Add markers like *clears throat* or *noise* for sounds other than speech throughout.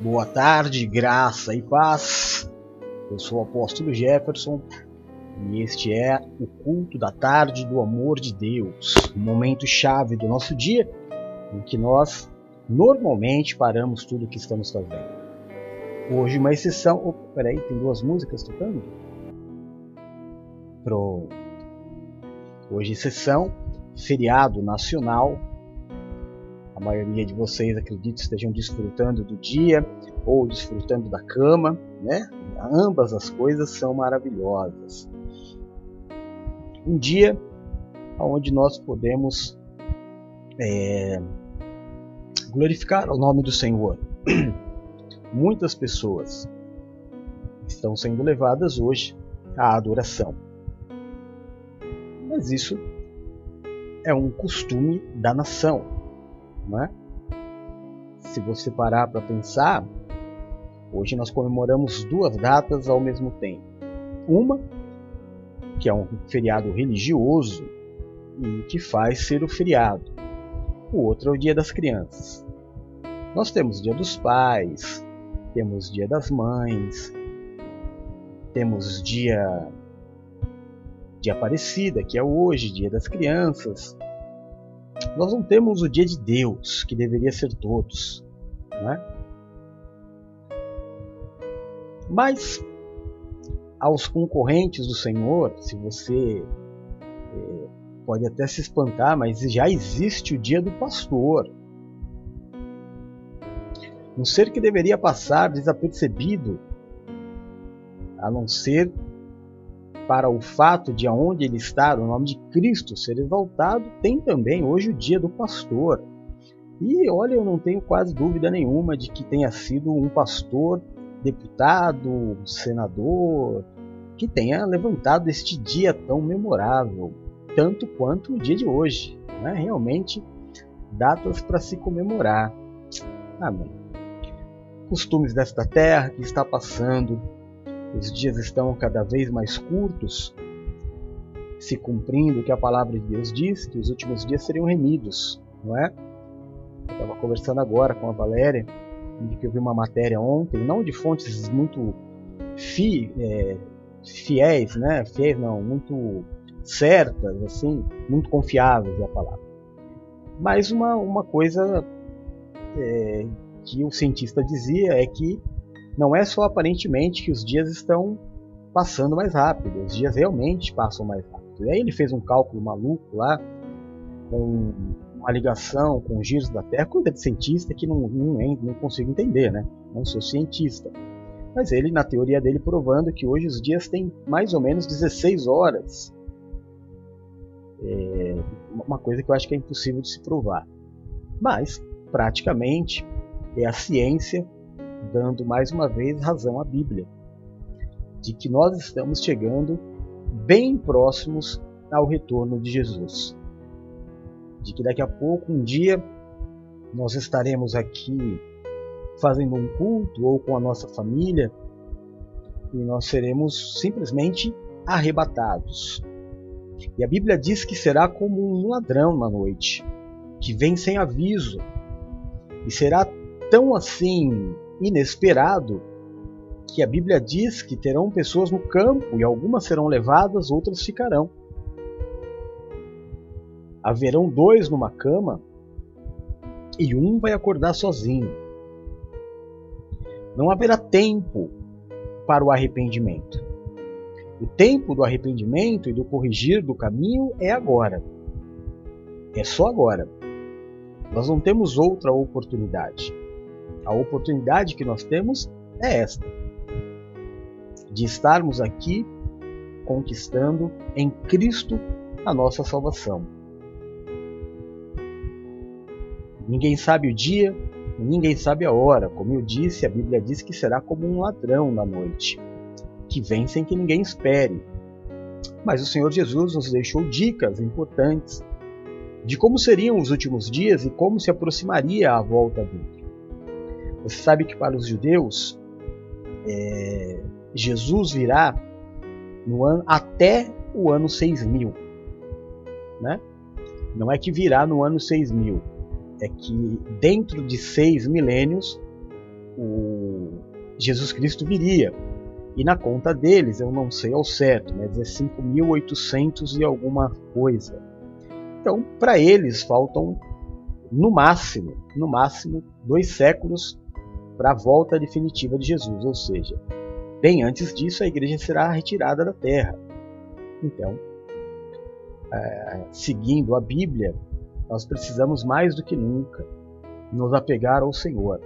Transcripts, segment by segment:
Boa tarde, graça e paz. Eu sou o apóstolo Jefferson e este é o culto da tarde do amor de Deus, um momento chave do nosso dia em que nós normalmente paramos tudo o que estamos fazendo. Hoje uma exceção. Oh, peraí, tem duas músicas tocando? Pronto. Hoje exceção, feriado nacional maioria de vocês, acredito, estejam desfrutando do dia ou desfrutando da cama, né? Ambas as coisas são maravilhosas. Um dia onde nós podemos é, glorificar o nome do Senhor. *clears throat* Muitas pessoas estão sendo levadas hoje à adoração. Mas isso é um costume da nação. Né? Se você parar para pensar, hoje nós comemoramos duas datas ao mesmo tempo. Uma, que é um feriado religioso e que faz ser o feriado. O outro é o Dia das Crianças. Nós temos Dia dos Pais, temos Dia das Mães, temos Dia de Aparecida, que é hoje, Dia das Crianças, nós não temos o dia de Deus, que deveria ser todos. Não é? Mas aos concorrentes do Senhor, se você é, pode até se espantar, mas já existe o dia do pastor. Um ser que deveria passar desapercebido, a não ser para o fato de aonde ele está, o nome de Cristo ser exaltado, tem também hoje o dia do pastor. E olha, eu não tenho quase dúvida nenhuma de que tenha sido um pastor, deputado, senador, que tenha levantado este dia tão memorável, tanto quanto o dia de hoje. Né? Realmente, datas para se comemorar. Amém. Costumes desta terra que está passando os dias estão cada vez mais curtos, se cumprindo o que a palavra de Deus diz, que os últimos dias seriam remidos, não é? Eu estava conversando agora com a Valéria, de que eu vi uma matéria ontem, não de fontes muito fi, é, fiéis, né? Fiéis não, muito certas, assim, muito confiáveis é a palavra. Mas uma, uma coisa é, que o cientista dizia é que não é só aparentemente que os dias estão passando mais rápido, os dias realmente passam mais rápido. E aí ele fez um cálculo maluco lá, com uma ligação com os giros da Terra, coisa de cientista que não, não, não consigo entender, né? Não sou cientista. Mas ele, na teoria dele, provando que hoje os dias têm mais ou menos 16 horas. É uma coisa que eu acho que é impossível de se provar. Mas, praticamente, é a ciência dando mais uma vez razão à Bíblia, de que nós estamos chegando bem próximos ao retorno de Jesus. De que daqui a pouco, um dia, nós estaremos aqui fazendo um culto ou com a nossa família e nós seremos simplesmente arrebatados. E a Bíblia diz que será como um ladrão na noite, que vem sem aviso, e será tão assim inesperado que a Bíblia diz que terão pessoas no campo e algumas serão levadas, outras ficarão. Haverão dois numa cama e um vai acordar sozinho. Não haverá tempo para o arrependimento. O tempo do arrependimento e do corrigir do caminho é agora. É só agora. Nós não temos outra oportunidade. A oportunidade que nós temos é esta: de estarmos aqui conquistando em Cristo a nossa salvação. Ninguém sabe o dia, ninguém sabe a hora. Como eu disse, a Bíblia diz que será como um ladrão na noite, que vem sem que ninguém espere. Mas o Senhor Jesus nos deixou dicas importantes de como seriam os últimos dias e como se aproximaria a volta dele. Você sabe que para os judeus, é, Jesus virá no ano, até o ano 6000. Né? Não é que virá no ano 6000, é que dentro de seis milênios o Jesus Cristo viria. E na conta deles, eu não sei ao certo, mas é 5.800 e alguma coisa. Então, para eles faltam no máximo, no máximo, dois séculos para a volta definitiva de Jesus, ou seja, bem antes disso a igreja será retirada da terra. Então, é, seguindo a Bíblia, nós precisamos mais do que nunca nos apegar ao Senhor.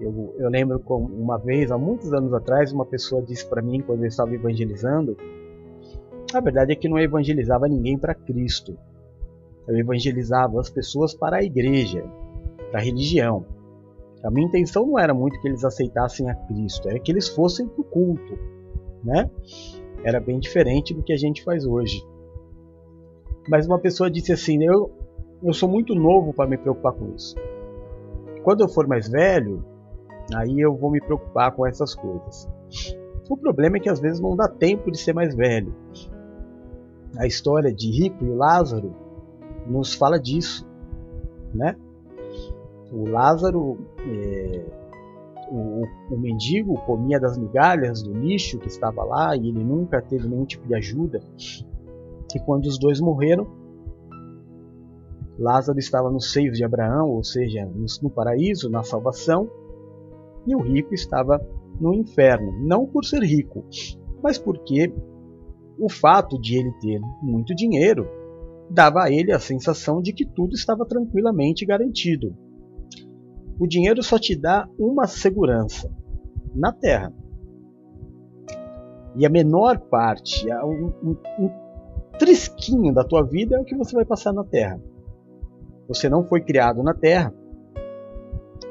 Eu, eu lembro uma vez, há muitos anos atrás, uma pessoa disse para mim, quando eu estava evangelizando, a verdade é que não evangelizava ninguém para Cristo. Eu evangelizava as pessoas para a igreja, para a religião. A minha intenção não era muito que eles aceitassem a Cristo, era que eles fossem para o culto. Né? Era bem diferente do que a gente faz hoje. Mas uma pessoa disse assim: Eu, eu sou muito novo para me preocupar com isso. Quando eu for mais velho, Aí eu vou me preocupar com essas coisas. O problema é que às vezes não dá tempo de ser mais velho. A história de Rico e Lázaro nos fala disso, né? O Lázaro, é, o, o, mendigo comia das migalhas do lixo que estava lá e ele nunca teve nenhum tipo de ajuda. E quando os dois morreram, Lázaro estava nos seios de Abraão, ou seja, no, no paraíso, na salvação, e o rico estava no inferno, não por ser rico, mas porque o fato de ele ter muito dinheiro dava a ele a sensação de que tudo estava tranquilamente garantido. O dinheiro só te dá uma segurança na terra. E a menor parte, um, um, um trisquinho da tua vida é o que você vai passar na terra. Você não foi criado na terra,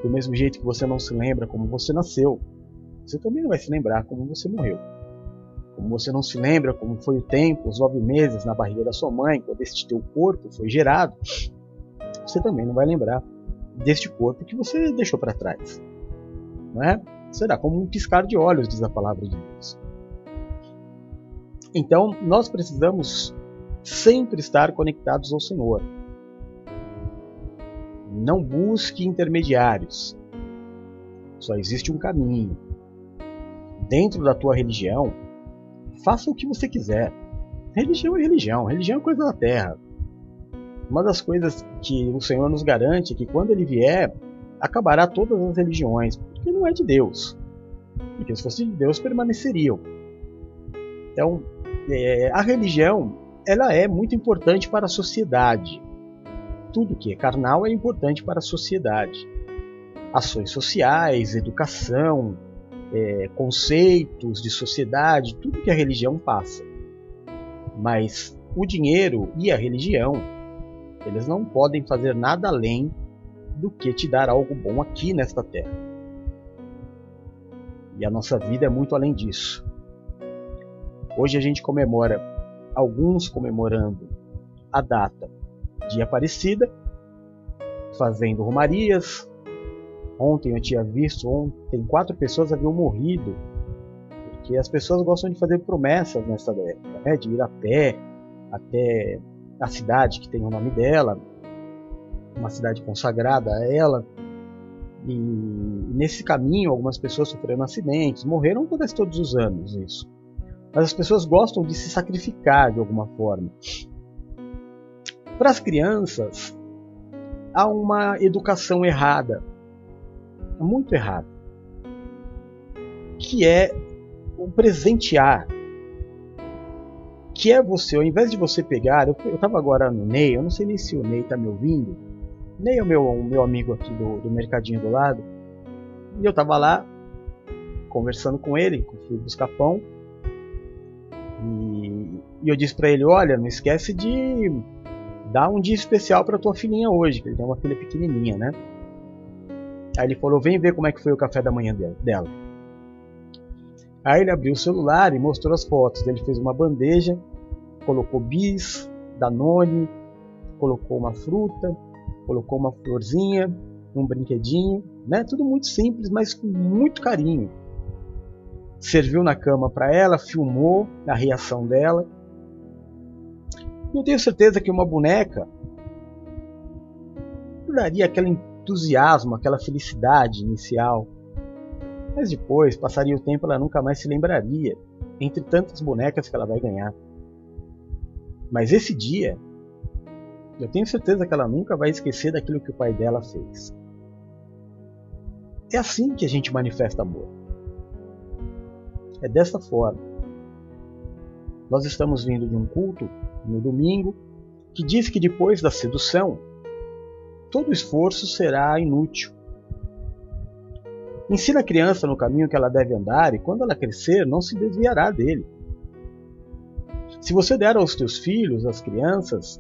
do mesmo jeito que você não se lembra como você nasceu, você também não vai se lembrar como você morreu. Como você não se lembra como foi o tempo, os nove meses na barriga da sua mãe, quando este teu corpo foi gerado, você também não vai lembrar deste corpo que você deixou para trás. Não é? Será como um piscar de olhos, diz a palavra de Deus. Então, nós precisamos sempre estar conectados ao Senhor. Não busque intermediários. Só existe um caminho. Dentro da tua religião, faça o que você quiser. Religião é religião, religião é coisa da terra. Uma das coisas que o Senhor nos garante é que quando ele vier, acabará todas as religiões, porque não é de Deus. Porque se fosse de Deus, permaneceriam. Então, é, a religião ela é muito importante para a sociedade tudo que é carnal é importante para a sociedade. Ações sociais, educação, é, conceitos de sociedade, tudo que a religião passa. Mas o dinheiro e a religião, eles não podem fazer nada além do que te dar algo bom aqui nesta terra. E a nossa vida é muito além disso. Hoje a gente comemora, alguns comemorando a data de Aparecida, fazendo romarias. Ontem eu tinha visto, ontem quatro pessoas haviam morrido, porque as pessoas gostam de fazer promessas nessa época, né? de ir a pé até a cidade que tem o nome dela, uma cidade consagrada a ela. E nesse caminho algumas pessoas sofreram acidentes, morreram acontece todos os anos isso. Mas as pessoas gostam de se sacrificar de alguma forma. Para as crianças, há uma educação errada, muito errada, que é o presentear. Que é você, ao invés de você pegar, eu estava agora no Ney, eu não sei nem se o Ney está me ouvindo. Ney é o meu, o meu amigo aqui do, do mercadinho do lado. E eu estava lá conversando com ele, fui buscar pão. E, e eu disse para ele: Olha, não esquece de dá um dia especial para tua filhinha hoje, que ele tem uma filha pequenininha, né? Aí ele falou, vem ver como é que foi o café da manhã dela. Aí ele abriu o celular e mostrou as fotos. Ele fez uma bandeja, colocou bis, danone, colocou uma fruta, colocou uma florzinha, um brinquedinho, né? Tudo muito simples, mas com muito carinho. Serviu na cama para ela, filmou a reação dela eu tenho certeza que uma boneca daria aquela entusiasmo, aquela felicidade inicial. Mas depois, passaria o tempo, ela nunca mais se lembraria, entre tantas bonecas que ela vai ganhar. Mas esse dia, eu tenho certeza que ela nunca vai esquecer daquilo que o pai dela fez. É assim que a gente manifesta amor. É desta forma. Nós estamos vindo de um culto no domingo que diz que depois da sedução, todo esforço será inútil. Ensina a criança no caminho que ela deve andar e quando ela crescer não se desviará dele. Se você der aos teus filhos, às crianças,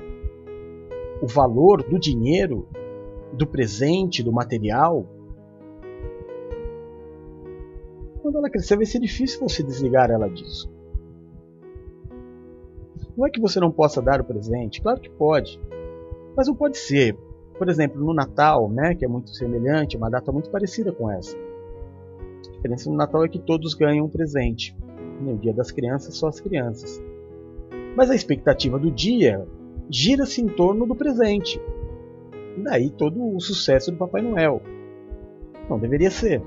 o valor do dinheiro, do presente, do material, quando ela crescer vai ser difícil você desligar ela disso. Não é que você não possa dar o presente, claro que pode, mas não pode ser. Por exemplo, no Natal, né, que é muito semelhante, uma data muito parecida com essa. Diferença no Natal é que todos ganham um presente. No Dia das Crianças, só as crianças. Mas a expectativa do dia gira-se em torno do presente. E daí todo o sucesso do Papai Noel. Não deveria ser.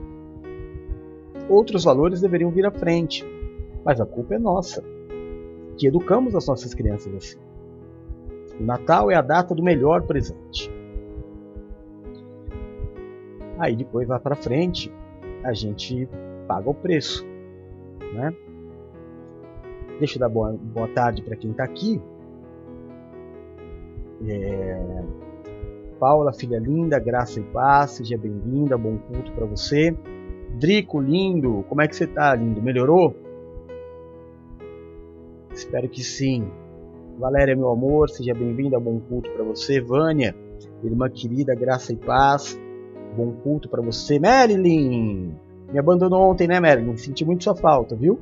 Outros valores deveriam vir à frente. Mas a culpa é nossa, que educamos as nossas crianças assim. O Natal é a data do melhor presente. Aí depois lá para frente, a gente paga o preço, né? Deixa eu dar boa, boa tarde para quem está aqui. É... Paula, filha linda, graça e paz, seja bem-vinda, bom culto para você. Drico, lindo, como é que você tá, lindo? Melhorou? Espero que sim. Valéria, meu amor, seja bem-vinda, bom culto para você. Vânia, irmã querida, graça e paz, bom culto para você. Marilyn, me abandonou ontem, né, Marilyn? Senti muito sua falta, viu?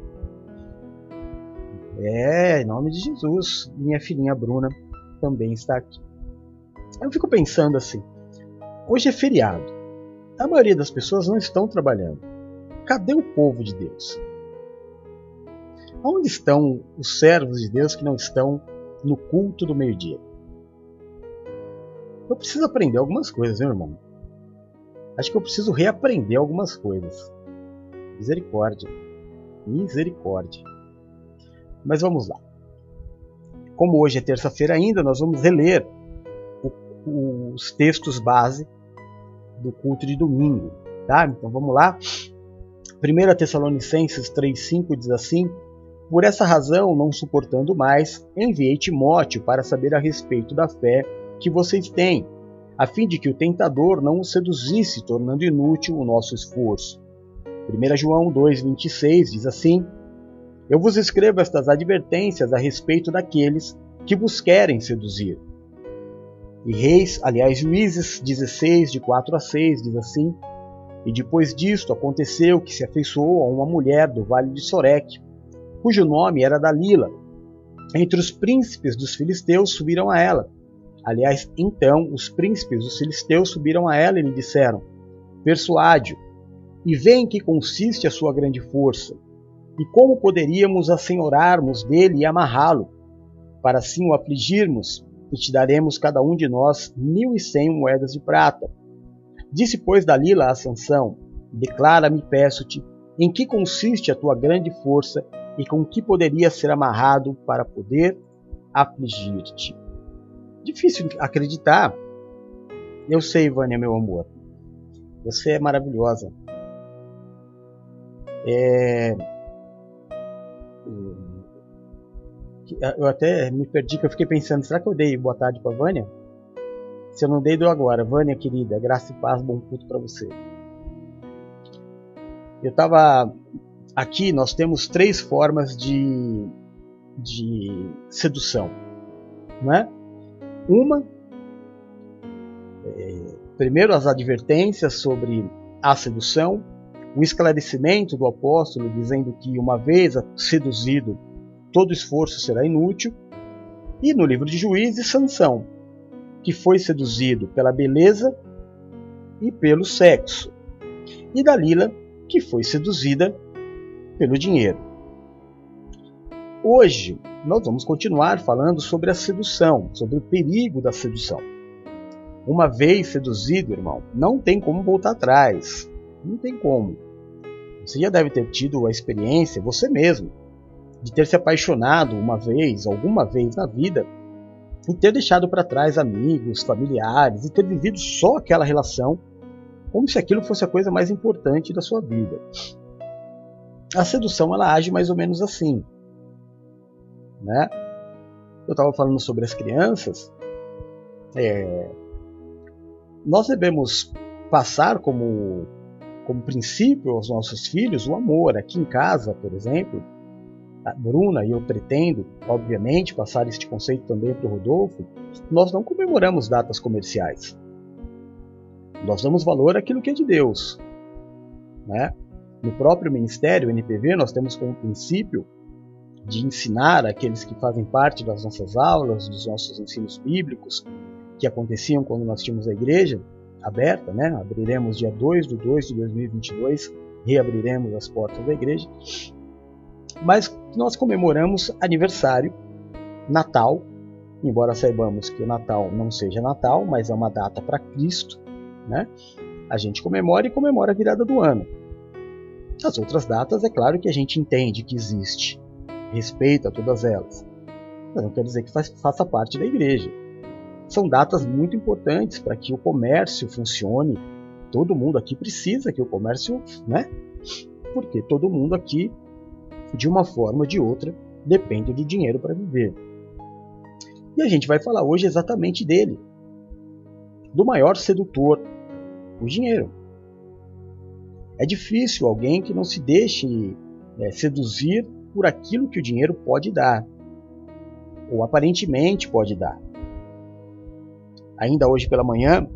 É, em nome de Jesus. Minha filhinha Bruna também está aqui. Eu fico pensando assim: hoje é feriado. A maioria das pessoas não estão trabalhando. Cadê o povo de Deus? Onde estão os servos de Deus que não estão no culto do meio-dia? Eu preciso aprender algumas coisas, meu irmão. Acho que eu preciso reaprender algumas coisas. Misericórdia. Misericórdia. Mas vamos lá. Como hoje é terça-feira ainda, nós vamos reler o, os textos base do culto de domingo. Tá? Então vamos lá. 1 Tessalonicenses 3,5 diz assim: Por essa razão, não suportando mais, enviei Timóteo para saber a respeito da fé que vocês têm, a fim de que o tentador não os seduzisse, tornando inútil o nosso esforço. 1 João 2,26 diz assim: eu vos escrevo estas advertências a respeito daqueles que vos querem seduzir. E Reis, aliás, Juízes 16, de 4 a 6, diz assim: E depois disto aconteceu que se afeiçoou a uma mulher do vale de Sorek, cujo nome era Dalila. Entre os príncipes dos filisteus subiram a ela. Aliás, então os príncipes dos filisteus subiram a ela e lhe disseram: Persuade-o, e vê em que consiste a sua grande força e como poderíamos assenhorarmos dele e amarrá-lo, para assim o afligirmos, e te daremos cada um de nós mil e cem moedas de prata. Disse, pois, Dalila a Sansão, declara-me, peço-te, em que consiste a tua grande força e com que poderia ser amarrado para poder afligir-te. Difícil acreditar. Eu sei, Vânia, meu amor. Você é maravilhosa. É, eu até me perdi que eu fiquei pensando, será que eu dei boa tarde para Vânia? Se eu não dei, dou agora. Vânia, querida, graça e paz, bom culto para você. Eu estava aqui, nós temos três formas de, de sedução, não é? Uma, é, primeiro as advertências sobre a sedução, o esclarecimento do apóstolo dizendo que uma vez seduzido todo esforço será inútil, e no livro de Juízes, Sansão, que foi seduzido pela beleza e pelo sexo, e Dalila, que foi seduzida pelo dinheiro. Hoje nós vamos continuar falando sobre a sedução, sobre o perigo da sedução. Uma vez seduzido, irmão, não tem como voltar atrás. Não tem como. Você já deve ter tido a experiência, você mesmo, de ter se apaixonado uma vez, alguma vez na vida, e ter deixado para trás amigos, familiares, e ter vivido só aquela relação como se aquilo fosse a coisa mais importante da sua vida. A sedução ela age mais ou menos assim, né? Eu estava falando sobre as crianças. É, nós devemos passar como como princípio aos nossos filhos o amor. Aqui em casa, por exemplo, a Bruna e eu pretendo, obviamente, passar este conceito também para o Rodolfo. Nós não comemoramos datas comerciais. Nós damos valor àquilo que é de Deus. Né? No próprio ministério, NPV, nós temos como princípio de ensinar aqueles que fazem parte das nossas aulas, dos nossos ensinos bíblicos, que aconteciam quando nós tínhamos a igreja aberta, né? abriremos dia 2 de 2 de 2022, reabriremos as portas da igreja, mas nós comemoramos aniversário, Natal, embora saibamos que o Natal não seja Natal, mas é uma data para Cristo, né? A gente comemora e comemora a virada do ano. As outras datas, é claro que a gente entende que existe, respeita todas elas, mas não quer dizer que faça parte da igreja. São datas muito importantes para que o comércio funcione. Todo mundo aqui precisa que o comércio, né? Porque todo mundo aqui, de uma forma ou de outra, depende do dinheiro para viver. E a gente vai falar hoje exatamente dele, do maior sedutor o dinheiro. É difícil alguém que não se deixe é, seduzir por aquilo que o dinheiro pode dar, ou aparentemente pode dar. Ainda hoje pela manhã,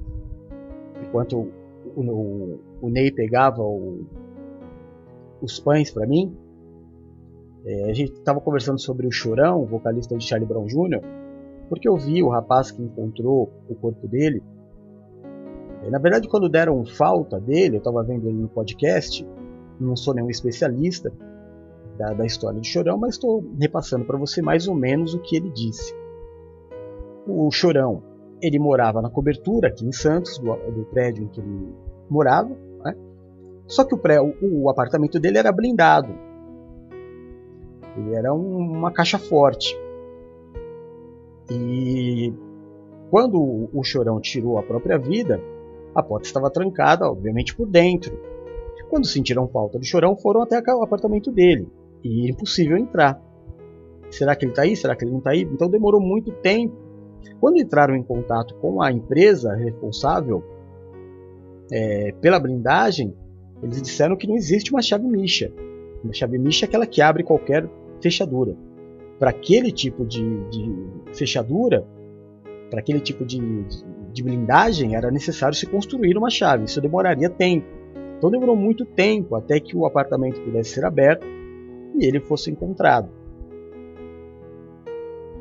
enquanto o, o, o Ney pegava o, os pães para mim, é, a gente estava conversando sobre o Chorão, vocalista de Charlie Brown Jr., porque eu vi o rapaz que encontrou o corpo dele na verdade, quando deram falta dele, eu estava vendo ele no podcast, não sou nenhum especialista da, da história de Chorão, mas estou repassando para você mais ou menos o que ele disse. O Chorão, ele morava na cobertura aqui em Santos, do, do prédio em que ele morava, né? só que o, pré, o, o, apartamento dele era blindado. Ele era um, uma caixa forte. E quando o Chorão tirou a própria vida, a porta estava trancada, obviamente, por dentro. Quando sentiram falta do chorão, foram até o apartamento dele. E impossível entrar. Será que ele está aí? Será que ele não está aí? Então demorou muito tempo. Quando entraram em contato com a empresa responsável é, pela blindagem, eles disseram que não existe uma chave micha. Uma chave micha é aquela que abre qualquer fechadura. Para aquele tipo de, de fechadura, para aquele tipo de, de blindagem era necessário se construir uma chave. Isso demoraria tempo. Então demorou muito tempo até que o apartamento pudesse ser aberto e ele fosse encontrado.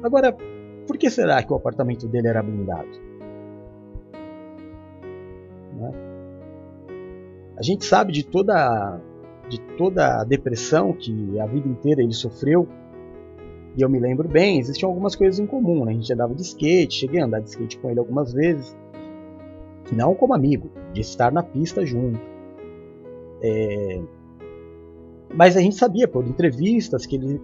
Agora, por que será que o apartamento dele era blindado? Né? A gente sabe de toda de toda a depressão que a vida inteira ele sofreu e eu me lembro bem, existiam algumas coisas em comum, né? A gente andava de skate, cheguei a andar de skate com ele algumas vezes. Não como amigo, de estar na pista junto. É... Mas a gente sabia por entrevistas que ele,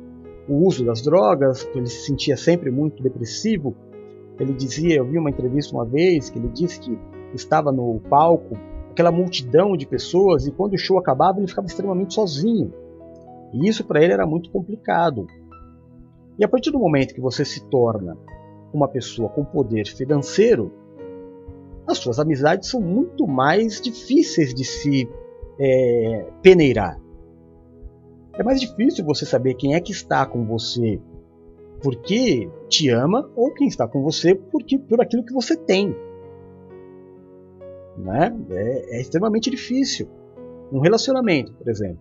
o uso das drogas, que ele se sentia sempre muito depressivo. Ele dizia, eu vi uma entrevista uma vez que ele disse que estava no palco, aquela multidão de pessoas, e quando o show acabava ele ficava extremamente sozinho. E isso para ele era muito complicado. E a partir do momento que você se torna uma pessoa com poder financeiro, as suas amizades são muito mais difíceis de se é, peneirar. É mais difícil você saber quem é que está com você porque te ama ou quem está com você porque por aquilo que você tem. Né? É, é extremamente difícil. Um relacionamento, por exemplo.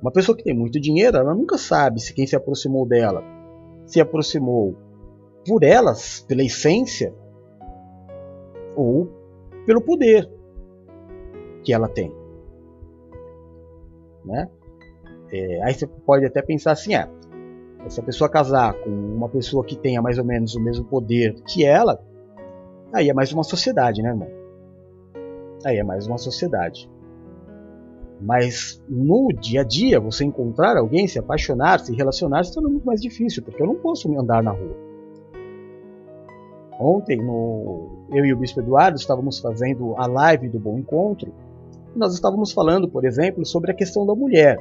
Uma pessoa que tem muito dinheiro, ela nunca sabe se quem se aproximou dela se aproximou por elas, pela essência, ou pelo poder que ela tem. Né? É, aí você pode até pensar assim: ah, se a pessoa casar com uma pessoa que tenha mais ou menos o mesmo poder que ela, Aí é mais uma sociedade, né, irmão? Aí é mais uma sociedade. Mas no dia a dia, você encontrar alguém, se apaixonar, se relacionar, se torna muito mais difícil, porque eu não posso andar na rua. Ontem, no, eu e o Bispo Eduardo estávamos fazendo a live do Bom Encontro, nós estávamos falando, por exemplo, sobre a questão da mulher.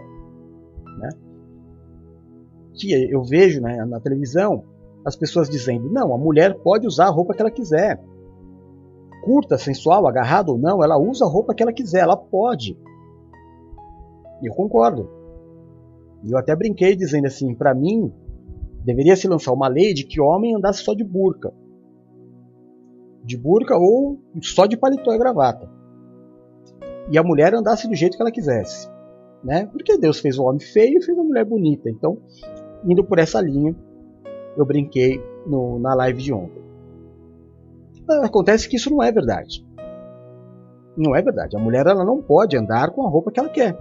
Que eu vejo né, na televisão as pessoas dizendo: não, a mulher pode usar a roupa que ela quiser. Curta, sensual, agarrada ou não, ela usa a roupa que ela quiser, ela pode. E eu concordo. E eu até brinquei dizendo assim, para mim, deveria se lançar uma lei de que homem andasse só de burca. De burca ou só de paletó e gravata. E a mulher andasse do jeito que ela quisesse. Né? Porque Deus fez o homem feio e fez a mulher bonita. Então, indo por essa linha, eu brinquei no, na live de ontem. Acontece que isso não é verdade. Não é verdade. A mulher ela não pode andar com a roupa que ela quer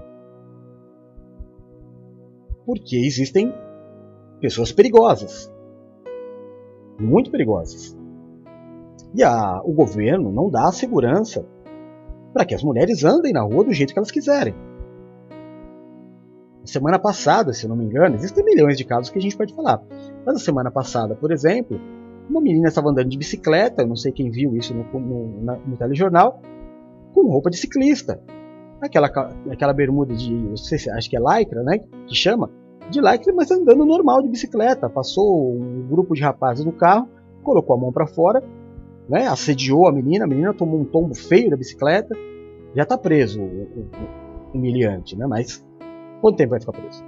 porque existem pessoas perigosas, muito perigosas. E a, o governo não dá segurança para que as mulheres andem na rua do jeito que elas quiserem. Semana passada, se não me engano, existem milhões de casos que a gente pode falar. Mas a semana passada, por exemplo, uma menina estava andando de bicicleta, eu não sei quem viu isso no, no, na, no telejornal, com roupa de ciclista aquela, aquela bermuda de, se, acho que é lycra, né, que chama, de lycra, mas andando normal de bicicleta. Passou um grupo de rapazes no carro, colocou a mão para fora, né, assediou a menina, a menina tomou um tombo feio da bicicleta, já está preso o, o, o humilhante, né, mas quanto tempo vai ficar preso?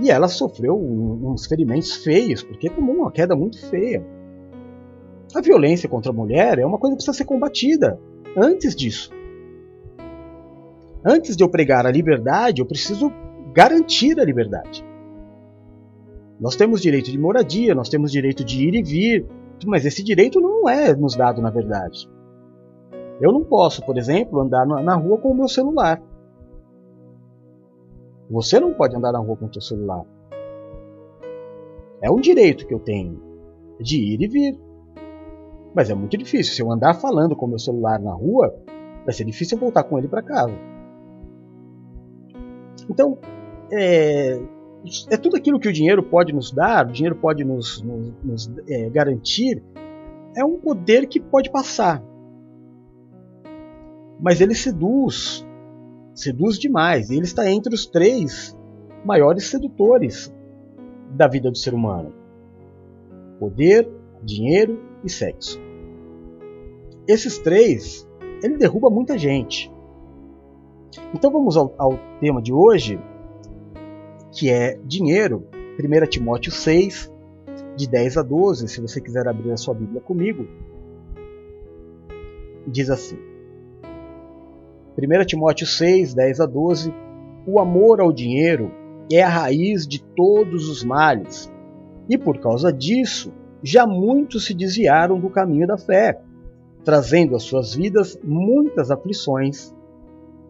E ela sofreu uns ferimentos feios, porque tomou uma queda muito feia. A violência contra a mulher é uma coisa que precisa ser combatida antes disso. Antes de eu pregar a liberdade, eu preciso garantir a liberdade. Nós temos direito de moradia, nós temos direito de ir e vir, mas esse direito não é nos dado na verdade. Eu não posso, por exemplo, andar na rua com o meu celular. Você não pode andar na rua com o seu celular. É um direito que eu tenho de ir e vir. Mas é muito difícil. Se eu andar falando com o meu celular na rua, vai ser difícil voltar com ele para casa. Então, é, é, tudo aquilo que o dinheiro pode nos dar, o dinheiro pode nos, nos, nos é, garantir, é um poder que pode passar. Mas ele seduz, seduz demais. E ele está entre os três maiores sedutores da vida do ser humano: poder, dinheiro e sexo. Esses três, ele derruba muita gente. Então vamos ao, ao tema de hoje, que é dinheiro. 1 Timóteo 6, de 10 a 12, se você quiser abrir a sua Bíblia comigo, diz assim: 1 Timóteo 6, 10 a 12: O amor ao dinheiro é a raiz de todos os males, e por causa disso, já muitos se desviaram do caminho da fé, trazendo às suas vidas muitas aflições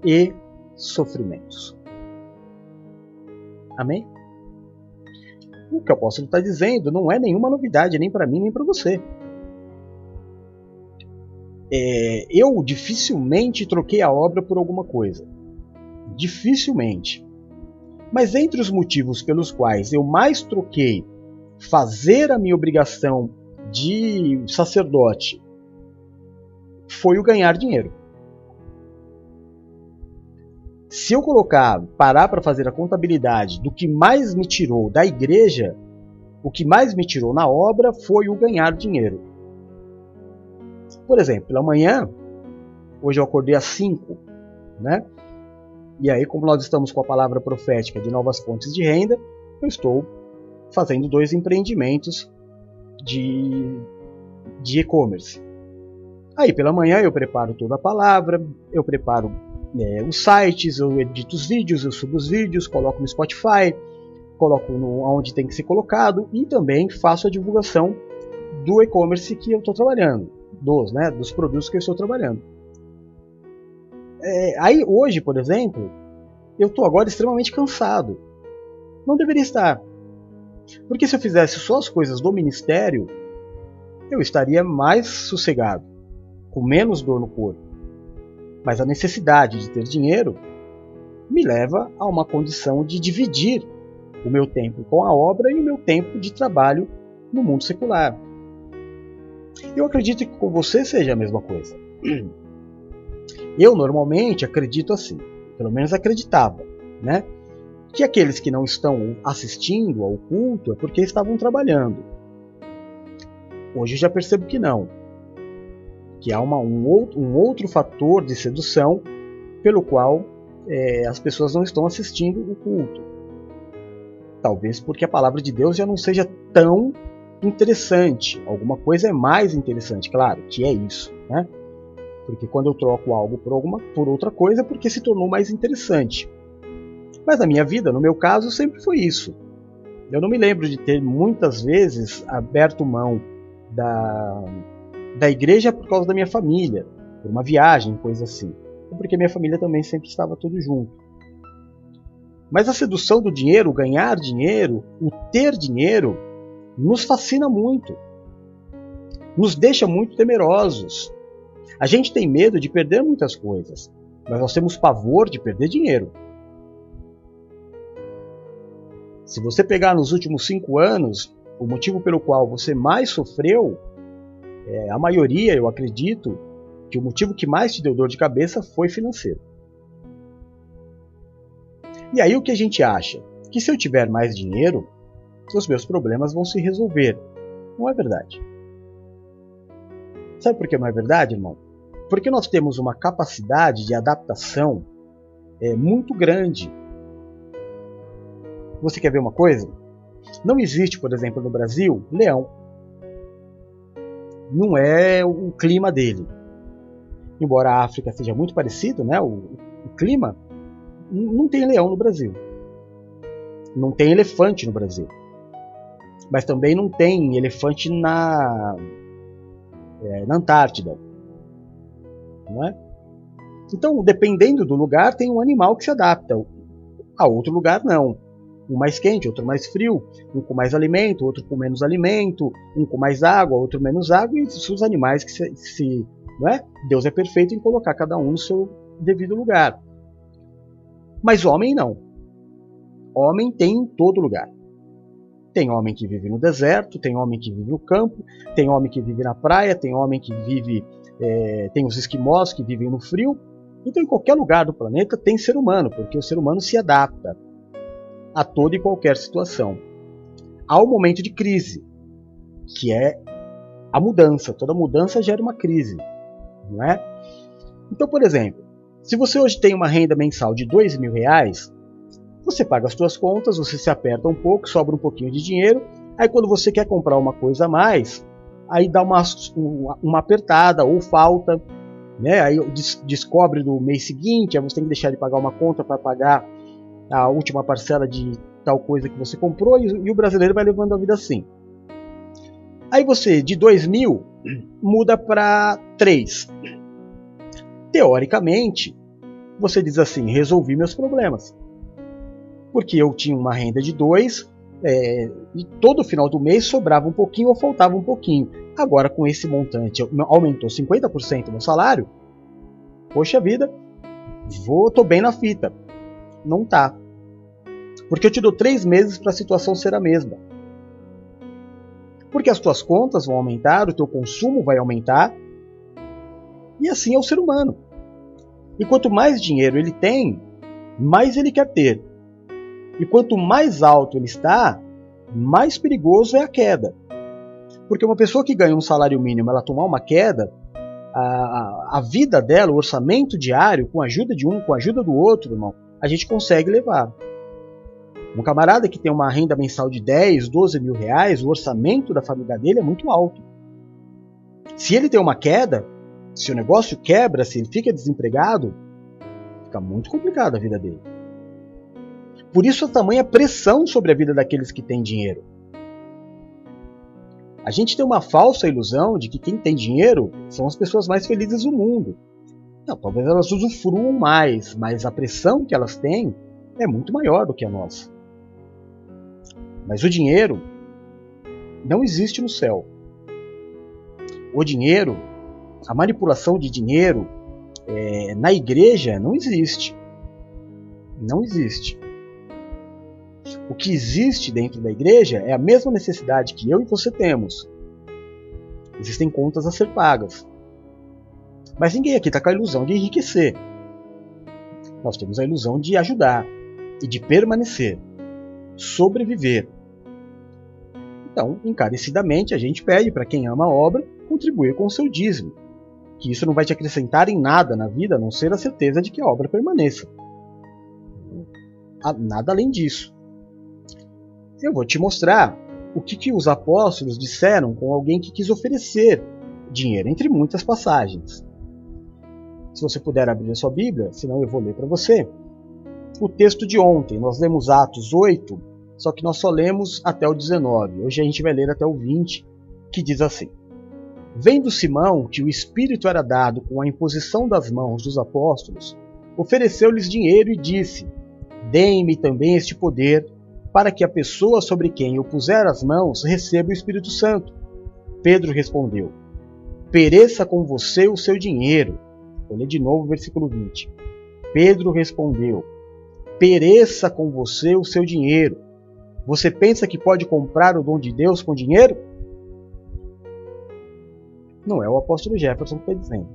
e sofrimentos. Amém? O que o apóstolo está dizendo não é nenhuma novidade, nem para mim, nem para você. É, eu dificilmente troquei a obra por alguma coisa. Dificilmente. Mas entre os motivos pelos quais eu mais troquei fazer a minha obrigação de sacerdote foi o ganhar dinheiro. Se eu colocar, parar para fazer a contabilidade do que mais me tirou da igreja, o que mais me tirou na obra foi o ganhar dinheiro. Por exemplo, pela manhã, hoje eu acordei às 5, né? E aí, como nós estamos com a palavra profética de novas fontes de renda, eu estou fazendo dois empreendimentos de, de e-commerce. Aí pela manhã eu preparo toda a palavra, eu preparo é, os sites, eu edito os vídeos, eu subo os vídeos, coloco no Spotify, coloco no, onde tem que ser colocado e também faço a divulgação do e-commerce que eu estou trabalhando, dos, né, dos produtos que eu estou trabalhando. É, aí hoje, por exemplo, eu estou agora extremamente cansado. Não deveria estar. Porque se eu fizesse só as coisas do ministério, eu estaria mais sossegado, com menos dor no corpo. Mas a necessidade de ter dinheiro me leva a uma condição de dividir o meu tempo com a obra e o meu tempo de trabalho no mundo secular. Eu acredito que com você seja a mesma coisa. *clears throat* Eu normalmente acredito assim, pelo menos acreditava, né? Que aqueles que não estão assistindo ao culto é porque estavam trabalhando. Hoje já percebo que não. Que há uma, um, outro, um outro fator de sedução pelo qual é, as pessoas não estão assistindo o culto. Talvez porque a palavra de Deus já não seja tão interessante. Alguma coisa é mais interessante, claro, que é isso, né? Porque quando eu troco algo por, alguma, por outra coisa, é porque se tornou mais interessante. Mas na minha vida, no meu caso, sempre foi isso. Eu não me lembro de ter muitas vezes aberto mão da, da igreja por causa da minha família, por uma viagem, coisa assim. Porque minha família também sempre estava tudo junto. Mas a sedução do dinheiro, o ganhar dinheiro, o ter dinheiro, nos fascina muito. Nos deixa muito temerosos. A gente tem medo de perder muitas coisas, mas nós temos pavor de perder dinheiro. Se você pegar nos últimos cinco anos, o motivo pelo qual você mais sofreu, é, a maioria, eu acredito, que o motivo que mais te deu dor de cabeça foi financeiro. E aí o que a gente acha? Que se eu tiver mais dinheiro, os meus problemas vão se resolver. Não é verdade. Sabe por que não é verdade, irmão? Porque nós temos uma capacidade de adaptação é, muito grande. Você quer ver uma coisa? Não existe, por exemplo, no Brasil, leão. Não é o clima dele. Embora a África seja muito parecido, né, o, o clima, não tem leão no Brasil. Não tem elefante no Brasil mas também não tem elefante na, é, na Antártida. Não é? Então, dependendo do lugar, tem um animal que se adapta. A outro lugar, não. Um mais quente, outro mais frio, um com mais alimento, outro com menos alimento, um com mais água, outro menos água, e os animais que se, se não é? Deus é perfeito em colocar cada um no seu devido lugar. Mas homem não. Homem tem em todo lugar. Tem homem que vive no deserto, tem homem que vive no campo, tem homem que vive na praia, tem homem que vive. É, tem os esquimós que vivem no frio. Então, em qualquer lugar do planeta tem ser humano, porque o ser humano se adapta a toda e qualquer situação. Há um momento de crise, que é a mudança. Toda mudança gera uma crise, não é? Então, por exemplo, se você hoje tem uma renda mensal de dois mil reais, você paga as suas contas, você se aperta um pouco, sobra um pouquinho de dinheiro. Aí quando você quer comprar uma coisa a mais, aí dá uma, uma apertada ou falta, né? Aí descobre no mês seguinte, aí você tem que deixar de pagar uma conta para pagar a última parcela de tal coisa que você comprou e, o brasileiro vai levando a vida assim. Aí você de 2 mil *clears throat* muda para 3. Teoricamente, você diz assim: resolvi meus problemas porque eu tinha uma renda de dois é, e todo final do mês sobrava um pouquinho ou faltava um pouquinho. Agora, com esse montante, aumentou 50% meu salário. Poxa vida, vou, tô bem na fita. Não tá. Porque eu te dou três meses para a situação ser a mesma. Porque as tuas contas vão aumentar, o teu consumo vai aumentar. E assim é o ser humano. E quanto mais dinheiro ele tem, mais ele quer ter. E quanto mais alto ele está, mais perigoso é a queda. Porque uma pessoa que ganha um salário mínimo, ela tomar uma queda, a, a vida dela, o orçamento diário, com a ajuda de um, com a ajuda do outro, irmão, a gente consegue levar. Um camarada que tem uma renda mensal de 10, 12 mil reais, o orçamento da família dele é muito alto. Se ele tem uma queda, se o negócio quebra, se ele fica desempregado, fica muito complicada a vida dele. Por isso a tamanha pressão sobre a vida daqueles que têm dinheiro. A gente tem uma falsa ilusão de que quem tem dinheiro são as pessoas mais felizes do mundo. Não, talvez elas usufruam mais, mas a pressão que elas têm é muito maior do que a nossa. Mas o dinheiro não existe no céu. o dinheiro, a manipulação de dinheiro é, na igreja não existe. Não existe. O que existe dentro da igreja é a mesma necessidade que eu e você temos. Existem contas a ser pagas. Mas ninguém aqui está com a ilusão de enriquecer. Nós temos a ilusão de ajudar e de permanecer, sobreviver. Então, encarecidamente, a gente pede para quem ama a obra contribuir com o seu dízimo, que isso não vai te acrescentar em nada na vida a não ser a certeza de que a obra permaneça. Nada além disso. Eu vou te mostrar o que, que os apóstolos disseram com alguém que quis oferecer dinheiro, entre muitas passagens. Se você puder abrir a sua Bíblia, senão eu vou ler para você. O texto de ontem, nós lemos Atos 8, só que nós só lemos até o 19. Hoje a gente vai ler até o 20, que diz assim: Vendo Simão que o Espírito era dado com a imposição das mãos dos apóstolos, ofereceu-lhes dinheiro e disse: Deem-me também este poder para que a pessoa sobre quem eu puser as mãos receba o Espírito Santo. Pedro respondeu: Pereça com você o seu dinheiro. Vou ler de novo o versículo 20. Pedro respondeu: Pereça com você o seu dinheiro. Você pensa que pode comprar o dom de Deus com dinheiro? Não é o apóstolo Jefferson que está dizendo.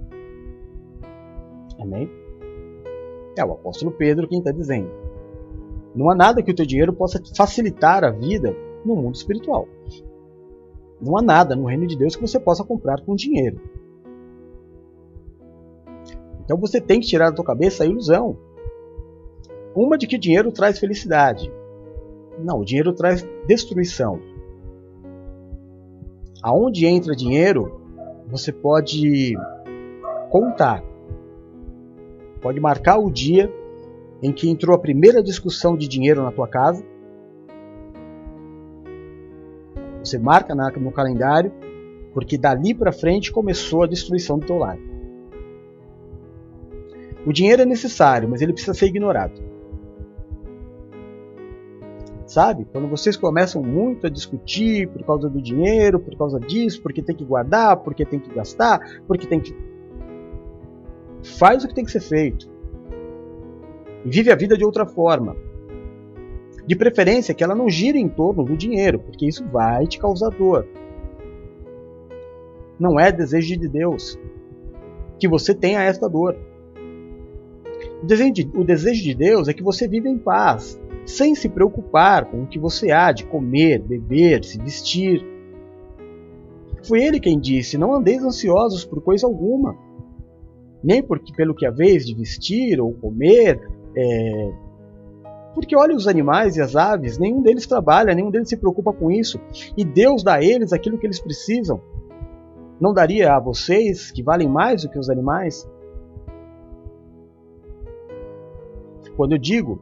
Amém? É o apóstolo Pedro quem está dizendo. Não há nada que o teu dinheiro possa facilitar a vida no mundo espiritual. Não há nada no reino de Deus que você possa comprar com dinheiro. Então você tem que tirar da tua cabeça a ilusão. Uma de que dinheiro traz felicidade. Não, o dinheiro traz destruição. Aonde entra dinheiro, você pode contar. Pode marcar o dia em que entrou a primeira discussão de dinheiro na tua casa. Você marca no calendário, porque dali para frente começou a destruição do teu lar. O dinheiro é necessário, mas ele precisa ser ignorado. Sabe? Quando vocês começam muito a discutir por causa do dinheiro, por causa disso, porque tem que guardar, porque tem que gastar, porque tem que. Faz o que tem que ser feito vive a vida de outra forma. De preferência que ela não gire em torno do dinheiro, porque isso vai te causar dor. Não é desejo de Deus que você tenha esta dor. O desejo, de, o desejo de Deus é que você viva em paz, sem se preocupar com o que você há de comer, beber, se vestir. Foi ele quem disse: Não andeis ansiosos por coisa alguma, nem porque pelo que haveis de vestir ou comer, é... Porque olha os animais e as aves, nenhum deles trabalha, nenhum deles se preocupa com isso. E Deus dá a eles aquilo que eles precisam. Não daria a vocês, que valem mais do que os animais? Quando eu digo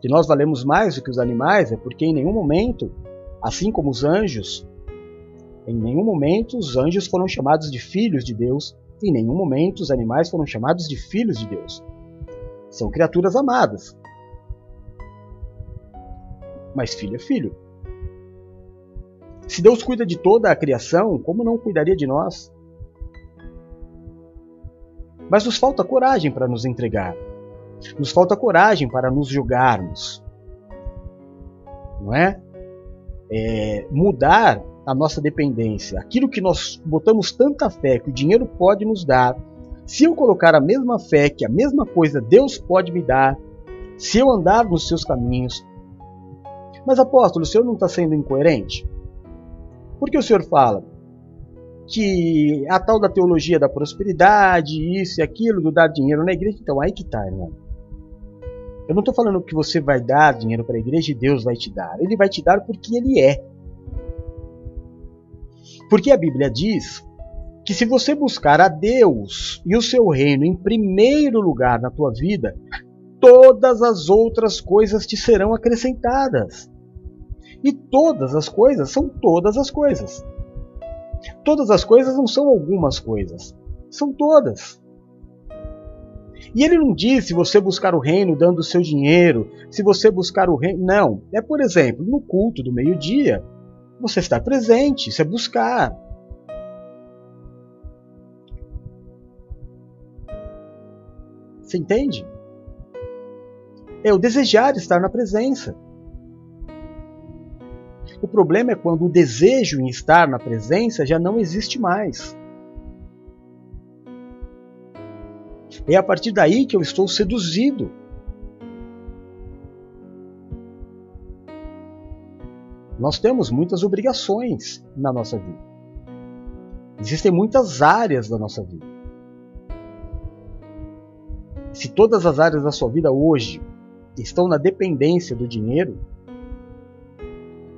que nós valemos mais do que os animais, é porque em nenhum momento, assim como os anjos, em nenhum momento os anjos foram chamados de filhos de Deus, em nenhum momento os animais foram chamados de filhos de Deus. São criaturas amadas. Mas filho é filho. Se Deus cuida de toda a criação, como não cuidaria de nós? Mas nos falta coragem para nos entregar. Nos falta coragem para nos julgarmos. Não é? é? Mudar a nossa dependência. Aquilo que nós botamos tanta fé que o dinheiro pode nos dar, se eu colocar a mesma fé que a mesma coisa Deus pode me dar, se eu andar nos seus caminhos. Mas apóstolo, o senhor não está sendo incoerente? Por que o senhor fala que a tal da teologia da prosperidade, isso e aquilo, do dar dinheiro na igreja? Então, aí que está, irmão. Eu não estou falando que você vai dar dinheiro para a igreja e Deus vai te dar. Ele vai te dar porque Ele é. Porque a Bíblia diz que se você buscar a Deus e o seu reino em primeiro lugar na tua vida, todas as outras coisas te serão acrescentadas. E todas as coisas são todas as coisas. Todas as coisas não são algumas coisas, são todas. E ele não diz se você buscar o reino dando o seu dinheiro, se você buscar o reino. Não. É, por exemplo, no culto do meio-dia, você estar presente, isso é buscar. Você entende? É o desejar estar na presença. O problema é quando o desejo em estar na presença já não existe mais. É a partir daí que eu estou seduzido. Nós temos muitas obrigações na nossa vida. Existem muitas áreas da nossa vida. Se todas as áreas da sua vida hoje estão na dependência do dinheiro,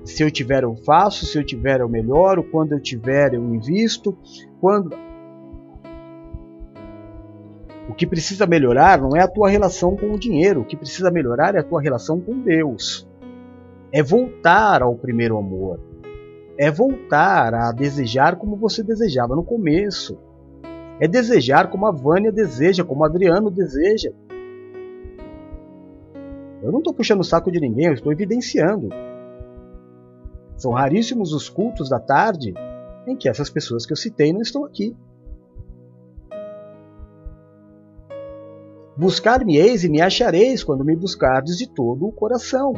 se eu tiver eu faço, se eu tiver eu melhoro, quando eu tiver eu invisto, quando o que precisa melhorar não é a tua relação com o dinheiro, o que precisa melhorar é a tua relação com Deus. É voltar ao primeiro amor. É voltar a desejar como você desejava no começo. É desejar como a Vânia deseja, como o Adriano deseja. Eu não estou puxando o saco de ninguém, eu estou evidenciando. São raríssimos os cultos da tarde em que essas pessoas que eu citei não estão aqui. Buscar-me-eis e me achareis quando me buscardes de todo o coração.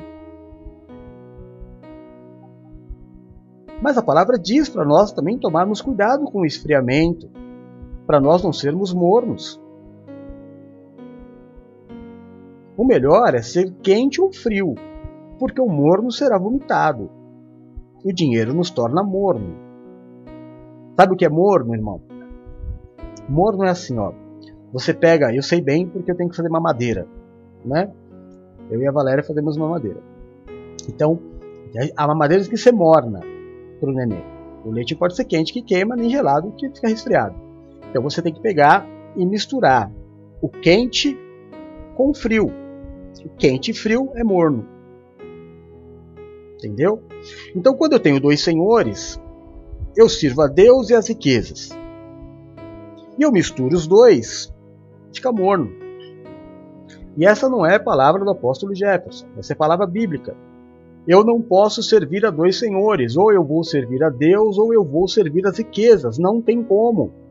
Mas a palavra diz para nós também tomarmos cuidado com o esfriamento, para nós não sermos mornos. O melhor é ser quente ou frio, porque o morno será vomitado. O dinheiro nos torna morno. Sabe o que é morno, irmão? Morno é assim, ó. Você pega, eu sei bem porque eu tenho que fazer mamadeira, né? Eu e a Valéria fazemos mamadeira. Então, a mamadeira tem que ser morna para o neném. O leite pode ser quente que queima, nem gelado que fica resfriado. Então você tem que pegar e misturar o quente com o frio. O quente e frio é morno. Entendeu? Então quando eu tenho dois senhores, eu sirvo a Deus e as riquezas. E eu misturo os dois, fica morno. E essa não é palavra do apóstolo Jefferson, essa é palavra bíblica. Eu não posso servir a dois senhores, ou eu vou servir a Deus, ou eu vou servir as riquezas, não tem como.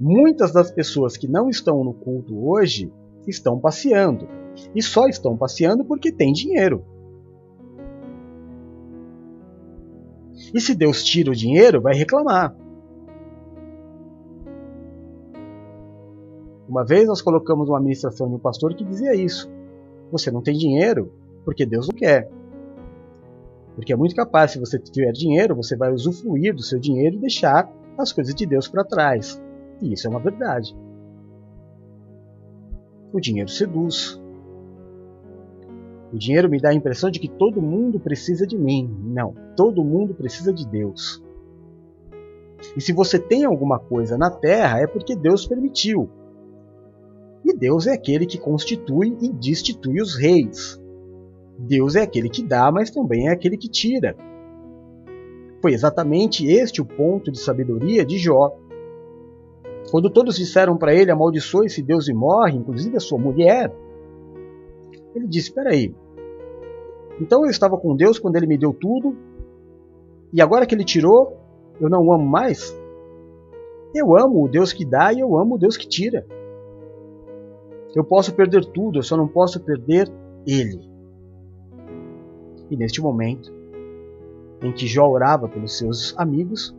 Muitas das pessoas que não estão no culto hoje estão passeando, e só estão passeando porque têm dinheiro. E se Deus tira o dinheiro, vai reclamar. Uma vez nós colocamos uma administração de um pastor que dizia isso. Você não tem dinheiro porque Deus não quer. Porque é muito capaz, se você tiver dinheiro, você vai usufruir do seu dinheiro e deixar as coisas de Deus para trás. E isso é uma verdade. O dinheiro seduz. O dinheiro me dá a impressão de que todo mundo precisa de mim. Não, todo mundo precisa de Deus. E se você tem alguma coisa na terra, é porque Deus permitiu. E Deus é aquele que constitui e destitui os reis. Deus é aquele que dá, mas também é aquele que tira. Foi exatamente este o ponto de sabedoria de Jó. Quando todos disseram para ele: amaldiçoe-se Deus e morre, inclusive a sua mulher, ele disse: Espera aí. Então eu estava com Deus quando ele me deu tudo, e agora que ele tirou, eu não o amo mais? Eu amo o Deus que dá e eu amo o Deus que tira. Eu posso perder tudo, eu só não posso perder ele. E neste momento, em que Jó orava pelos seus amigos,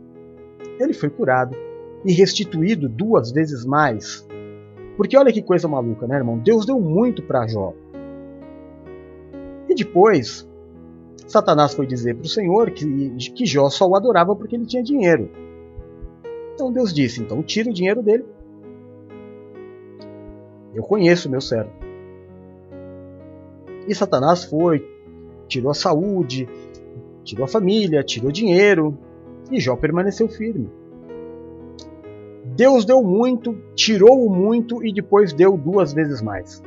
ele foi curado e restituído duas vezes mais. Porque olha que coisa maluca, né, irmão? Deus deu muito para Jó. E depois, Satanás foi dizer para o Senhor que, que Jó só o adorava porque ele tinha dinheiro. Então Deus disse: então tira o dinheiro dele eu conheço o meu servo. E Satanás foi, tirou a saúde, tirou a família, tirou dinheiro, e Jó permaneceu firme. Deus deu muito, tirou o muito e depois deu duas vezes mais.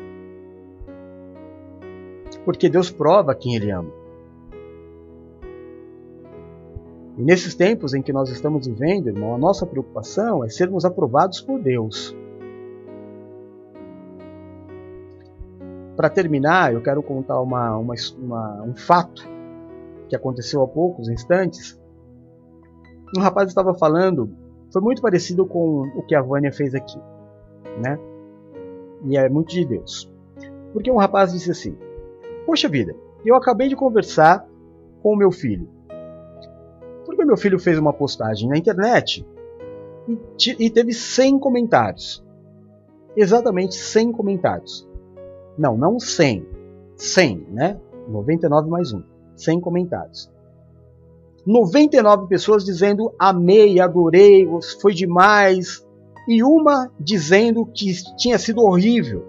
Porque Deus prova quem Ele ama. E nesses tempos em que nós estamos vivendo, irmão, a nossa preocupação é sermos aprovados por Deus. Para terminar, eu quero contar uma, uma, uma, um fato que aconteceu há poucos instantes. Um rapaz estava falando, foi muito parecido com o que a Vânia fez aqui. né? E é muito de Deus. Porque um rapaz disse assim: Poxa vida, eu acabei de conversar com o meu filho. Porque meu filho fez uma postagem na internet e, e teve 100 comentários. Exatamente 100 comentários. Não, não 100. 100, né? 99 mais 1. 100 comentários. 99 pessoas dizendo amei, adorei, foi demais. E uma dizendo que tinha sido horrível.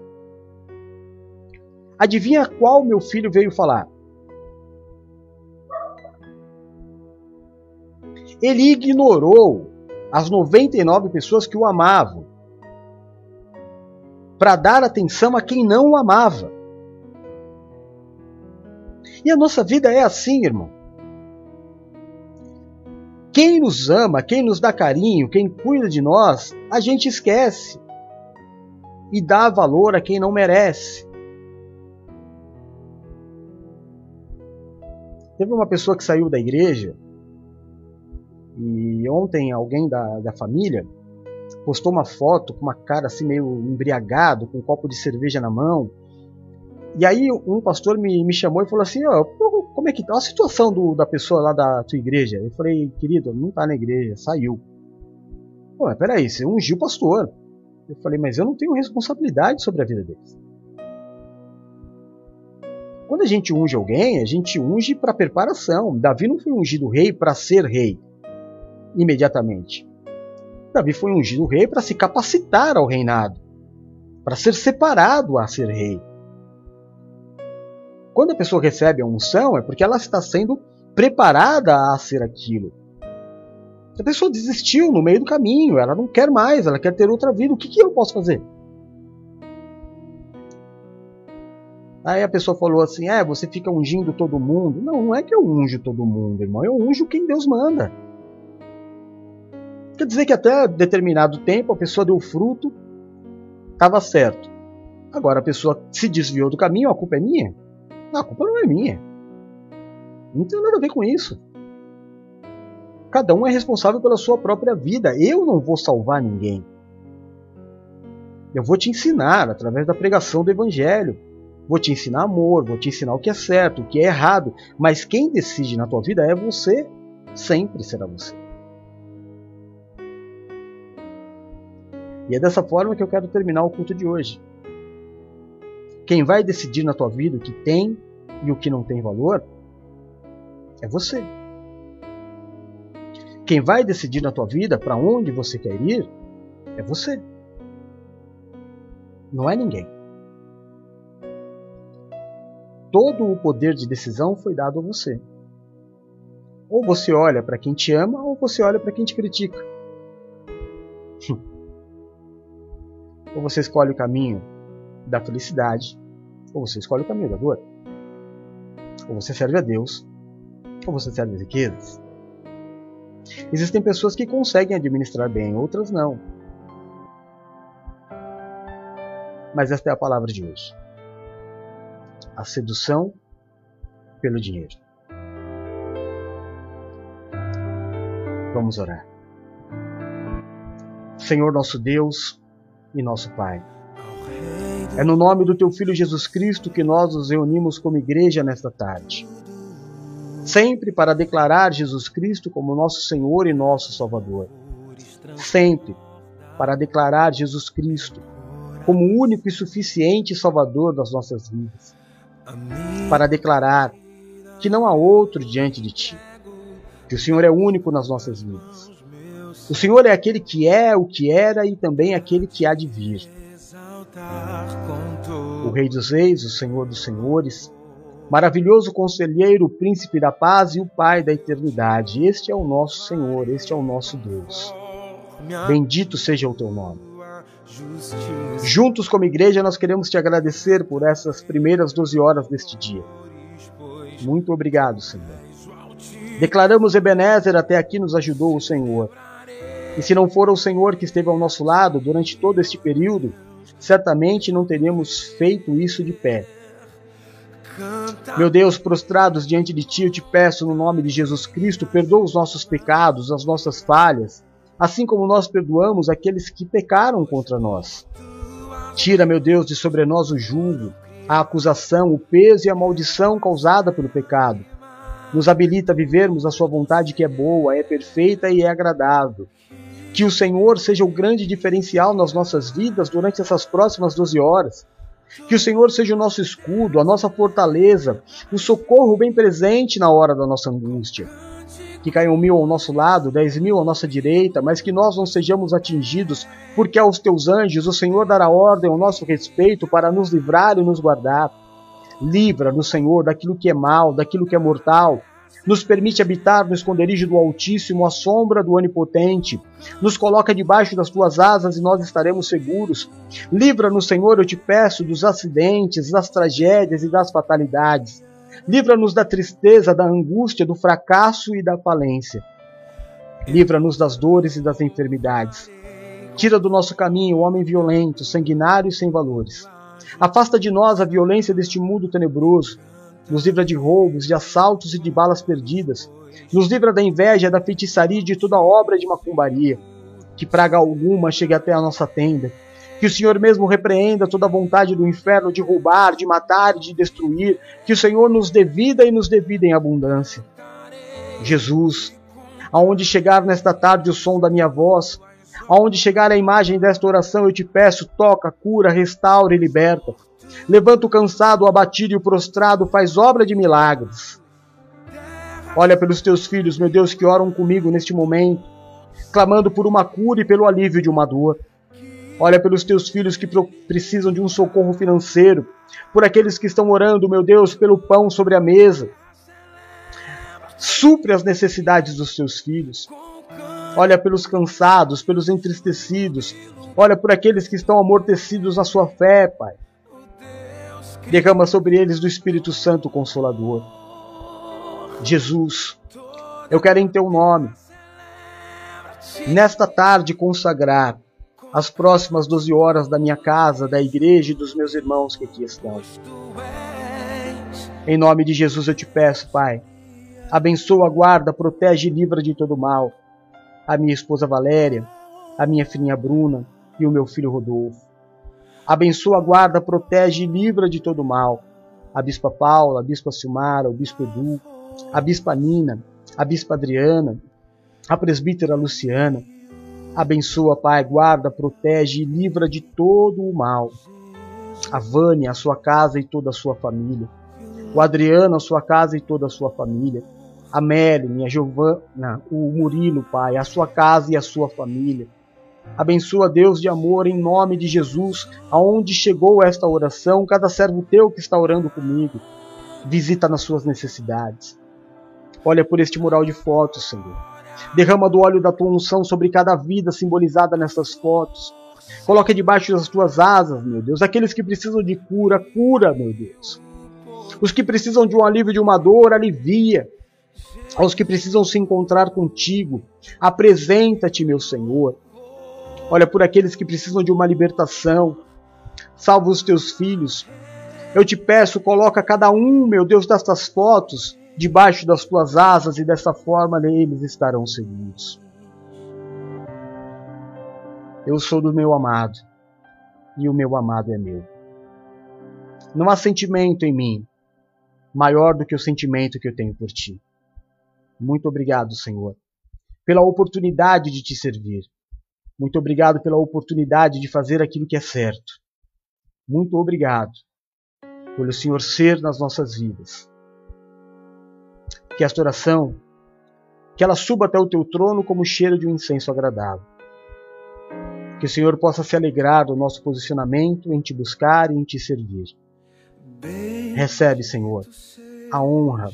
Adivinha qual meu filho veio falar? Ele ignorou as 99 pessoas que o amavam para dar atenção a quem não o amava. E a nossa vida é assim, irmão. Quem nos ama, quem nos dá carinho, quem cuida de nós, a gente esquece e dá valor a quem não merece. Teve uma pessoa que saiu da igreja e ontem alguém da, da família postou uma foto com uma cara assim meio embriagado, com um copo de cerveja na mão. E aí um pastor me, me chamou e falou assim, oh, como é que tá a situação do, da pessoa lá da tua igreja? Eu falei, querido, não tá na igreja, saiu. Pô, mas peraí, você ungiu o pastor. Eu falei, mas eu não tenho responsabilidade sobre a vida deles. Quando a gente unge alguém, a gente unge para preparação. Davi não foi ungido rei para ser rei imediatamente. Davi foi ungido rei para se capacitar ao reinado, para ser separado a ser rei. Quando a pessoa recebe a unção, é porque ela está sendo preparada a ser aquilo. A pessoa desistiu no meio do caminho, ela não quer mais, ela quer ter outra vida. O que, que eu posso fazer? Aí a pessoa falou assim: é, você fica ungindo todo mundo. Não, não é que eu unjo todo mundo, irmão. Eu unjo quem Deus manda. Quer dizer que até determinado tempo a pessoa deu fruto, estava certo. Agora a pessoa se desviou do caminho, a culpa é minha? A culpa não é minha. Não tem nada a ver com isso. Cada um é responsável pela sua própria vida. Eu não vou salvar ninguém. Eu vou te ensinar através da pregação do Evangelho. Vou te ensinar amor, vou te ensinar o que é certo, o que é errado. Mas quem decide na tua vida é você. Sempre será você. E é dessa forma que eu quero terminar o culto de hoje. Quem vai decidir na tua vida o que tem e o que não tem valor é você. Quem vai decidir na tua vida para onde você quer ir é você. Não é ninguém. Todo o poder de decisão foi dado a você. Ou você olha para quem te ama, ou você olha para quem te critica. *laughs* Ou você escolhe o caminho da felicidade, ou você escolhe o caminho da dor. Ou você serve a Deus, ou você serve as riquezas. Existem pessoas que conseguem administrar bem, outras não. Mas esta é a palavra de hoje. A sedução pelo dinheiro. Vamos orar. Senhor nosso Deus, e nosso Pai. É no nome do Teu Filho Jesus Cristo que nós nos reunimos como igreja nesta tarde. Sempre para declarar Jesus Cristo como nosso Senhor e nosso Salvador. Sempre para declarar Jesus Cristo como o único e suficiente Salvador das nossas vidas. Para declarar que não há outro diante de Ti. Que o Senhor é único nas nossas vidas o Senhor é aquele que é, o que era e também aquele que há de vir. O Rei dos Reis, o Senhor dos Senhores, maravilhoso conselheiro, o príncipe da paz e o Pai da eternidade. Este é o nosso Senhor, este é o nosso Deus. Bendito seja o teu nome. Juntos como igreja, nós queremos te agradecer por essas primeiras 12 horas deste dia. Muito obrigado, Senhor. Declaramos Ebenezer, até aqui nos ajudou o Senhor. E se não for o Senhor que esteve ao nosso lado durante todo este período, certamente não teríamos feito isso de pé. Meu Deus, prostrados diante de Ti, eu te peço no nome de Jesus Cristo, perdoa os nossos pecados, as nossas falhas, assim como nós perdoamos aqueles que pecaram contra nós. Tira, meu Deus, de sobre nós o julgo, a acusação, o peso e a maldição causada pelo pecado. Nos habilita a vivermos a Sua vontade que é boa, é perfeita e é agradável. Que o Senhor seja o grande diferencial nas nossas vidas durante essas próximas 12 horas. Que o Senhor seja o nosso escudo, a nossa fortaleza, o socorro bem presente na hora da nossa angústia. Que caiam mil ao nosso lado, dez mil à nossa direita, mas que nós não sejamos atingidos, porque aos teus anjos o Senhor dará ordem ao nosso respeito para nos livrar e nos guardar. Livra-nos, Senhor, daquilo que é mal, daquilo que é mortal, nos permite habitar no esconderijo do Altíssimo, à sombra do Onipotente. Nos coloca debaixo das tuas asas e nós estaremos seguros. Livra-nos, Senhor, eu te peço, dos acidentes, das tragédias e das fatalidades. Livra-nos da tristeza, da angústia, do fracasso e da falência. Livra-nos das dores e das enfermidades. Tira do nosso caminho o homem violento, sanguinário e sem valores. Afasta de nós a violência deste mundo tenebroso nos livra de roubos, de assaltos e de balas perdidas, nos livra da inveja, da feitiçaria e de toda obra de macumbaria. Que praga alguma chegue até a nossa tenda. Que o Senhor mesmo repreenda toda a vontade do inferno de roubar, de matar de destruir. Que o Senhor nos dê vida e nos dê vida em abundância. Jesus, aonde chegar nesta tarde o som da minha voz, aonde chegar a imagem desta oração, eu te peço, toca, cura, restaura e liberta. Levanta o cansado, o abatido e o prostrado, faz obra de milagres. Olha pelos teus filhos, meu Deus, que oram comigo neste momento, clamando por uma cura e pelo alívio de uma dor. Olha pelos teus filhos que precisam de um socorro financeiro, por aqueles que estão orando, meu Deus, pelo pão sobre a mesa. Supre as necessidades dos teus filhos. Olha pelos cansados, pelos entristecidos. Olha por aqueles que estão amortecidos na sua fé, Pai. Derrama sobre eles do Espírito Santo Consolador. Jesus, eu quero em teu nome, nesta tarde, consagrar as próximas 12 horas da minha casa, da igreja e dos meus irmãos que aqui estão. Em nome de Jesus eu te peço, Pai, abençoa, guarda, protege e livra de todo mal a minha esposa Valéria, a minha filhinha Bruna e o meu filho Rodolfo. Abençoa, guarda, protege e livra de todo mal. A Bispa Paula, a Bispa Silmara, o Bispo Edu, a Bispa Nina, a Bispa Adriana, a Presbítera Luciana. Abençoa, Pai, guarda, protege e livra de todo o mal. A Vânia, a sua casa e toda a sua família. O Adriano, a sua casa e toda a sua família. A Melanie, a Giovana, o Murilo, Pai, a sua casa e a sua família Abençoa Deus de amor em nome de Jesus, aonde chegou esta oração, cada servo teu que está orando comigo. Visita nas suas necessidades. Olha por este mural de fotos, Senhor. Derrama do óleo da tua unção sobre cada vida simbolizada nessas fotos. Coloca debaixo das tuas asas, meu Deus, aqueles que precisam de cura, cura, meu Deus. Os que precisam de um alívio de uma dor, alivia. Aos que precisam se encontrar contigo, apresenta-te, meu Senhor olha por aqueles que precisam de uma libertação. Salva os teus filhos. Eu te peço, coloca cada um, meu Deus, destas fotos debaixo das tuas asas e dessa forma eles estarão seguros. Eu sou do meu amado e o meu amado é meu. Não há sentimento em mim maior do que o sentimento que eu tenho por ti. Muito obrigado, Senhor, pela oportunidade de te servir. Muito obrigado pela oportunidade de fazer aquilo que é certo. Muito obrigado pelo Senhor ser nas nossas vidas. Que esta oração, que ela suba até o teu trono como cheiro de um incenso agradável. Que o Senhor possa se alegrar do nosso posicionamento em te buscar e em te servir. Recebe, Senhor, a honra,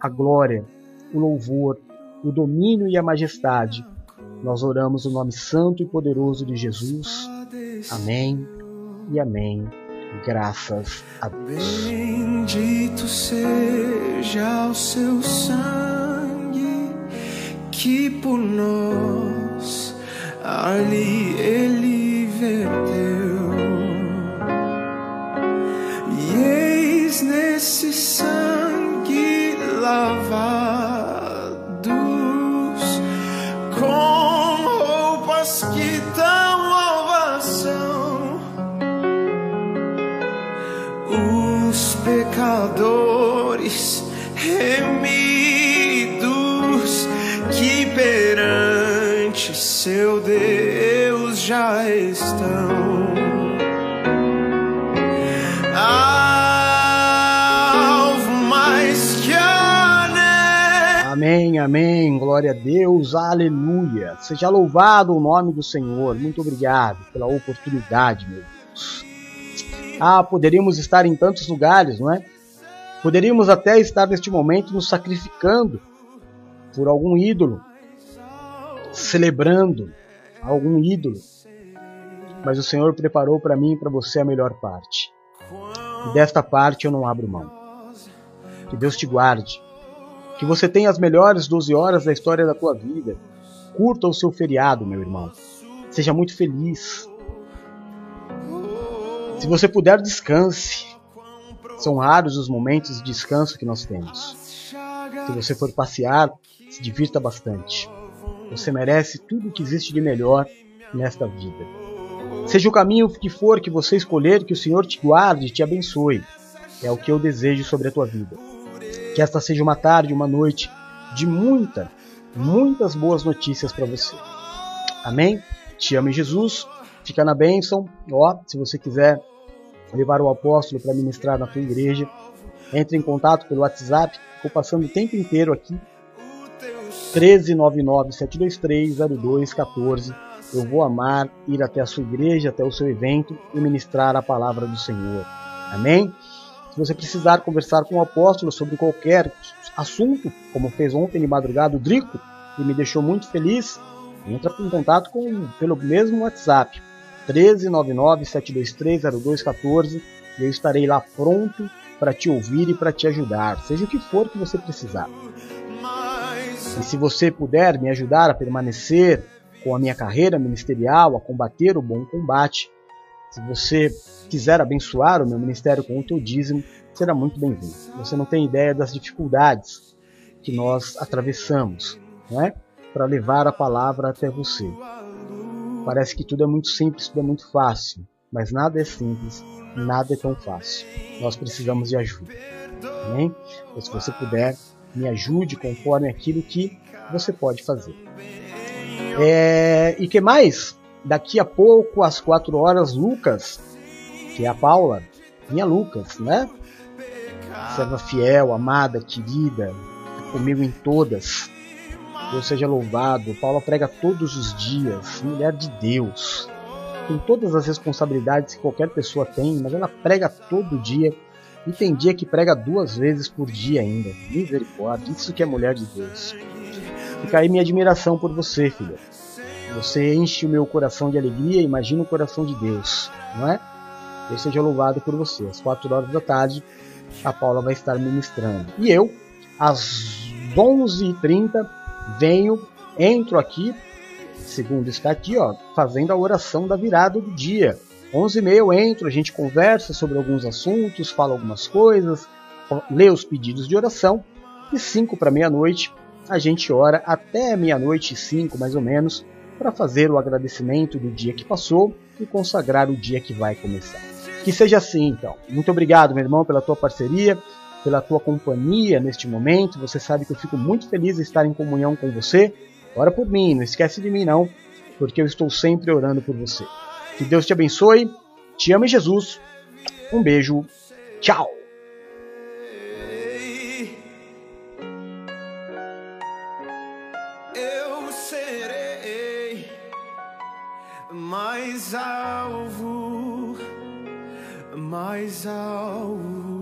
a glória, o louvor, o domínio e a majestade nós oramos o nome santo e poderoso de Jesus. Amém e amém. Graças a Deus. Bendito seja o seu sangue que por nós ali ele verteu. E eis nesse sangue já estão. Alvo mais que. Amém, amém. Glória a Deus. Aleluia. Seja louvado o nome do Senhor. Muito obrigado pela oportunidade, meu Deus. Ah, poderíamos estar em tantos lugares, não é? Poderíamos até estar neste momento nos sacrificando por algum ídolo, celebrando algum ídolo. Mas o Senhor preparou para mim e para você a melhor parte. E desta parte eu não abro mão. Que Deus te guarde. Que você tenha as melhores 12 horas da história da tua vida. Curta o seu feriado, meu irmão. Seja muito feliz. Se você puder, descanse. São raros os momentos de descanso que nós temos. Se você for passear, se divirta bastante. Você merece tudo o que existe de melhor nesta vida. Seja o caminho que for que você escolher, que o Senhor te guarde e te abençoe. É o que eu desejo sobre a tua vida. Que esta seja uma tarde, uma noite de muita, muitas boas notícias para você. Amém? Te amo Jesus. Fica na bênção. Ó, se você quiser levar o apóstolo para ministrar na tua igreja, entre em contato pelo WhatsApp. Estou passando o tempo inteiro aqui 1399-723-0214. Eu vou amar ir até a sua igreja, até o seu evento e ministrar a palavra do Senhor. Amém? Se você precisar conversar com o apóstolo sobre qualquer assunto, como fez ontem de madrugada o Drico, e me deixou muito feliz, entra em contato com, pelo mesmo WhatsApp, 1399-723-0214, e eu estarei lá pronto para te ouvir e para te ajudar, seja o que for que você precisar. E se você puder me ajudar a permanecer com a minha carreira ministerial, a combater o bom combate, se você quiser abençoar o meu ministério com o teu dízimo, será muito bem-vindo. Você não tem ideia das dificuldades que nós atravessamos, não é? Para levar a palavra até você. Parece que tudo é muito simples, tudo é muito fácil, mas nada é simples, nada é tão fácil. Nós precisamos de ajuda. Amém? Então, se você puder, me ajude conforme aquilo que você pode fazer. É, e que mais? Daqui a pouco, às quatro horas, Lucas, que é a Paula, minha Lucas, né? Serva fiel, amada, querida, comigo em todas. Deus seja louvado. Paula prega todos os dias, mulher de Deus. Tem todas as responsabilidades que qualquer pessoa tem, mas ela prega todo dia e tem dia que prega duas vezes por dia ainda. Misericórdia, isso que é mulher de Deus. Fica aí minha admiração por você, filha. Você enche o meu coração de alegria, imagina o coração de Deus, não é? Deus seja louvado por você. Às 4 horas da tarde, a Paula vai estar ministrando. E eu, às 11h30, venho, entro aqui, segundo está aqui, ó, fazendo a oração da virada do dia. 11 e meia eu entro, a gente conversa sobre alguns assuntos, fala algumas coisas, lê os pedidos de oração e 5 para meia-noite a gente ora até meia-noite e 5 mais ou menos para fazer o agradecimento do dia que passou e consagrar o dia que vai começar. Que seja assim, então. Muito obrigado, meu irmão, pela tua parceria, pela tua companhia neste momento. Você sabe que eu fico muito feliz de estar em comunhão com você. Ora por mim, não esquece de mim não, porque eu estou sempre orando por você. Que Deus te abençoe. Te amo, Jesus. Um beijo. Tchau. Alvo, mais alvo.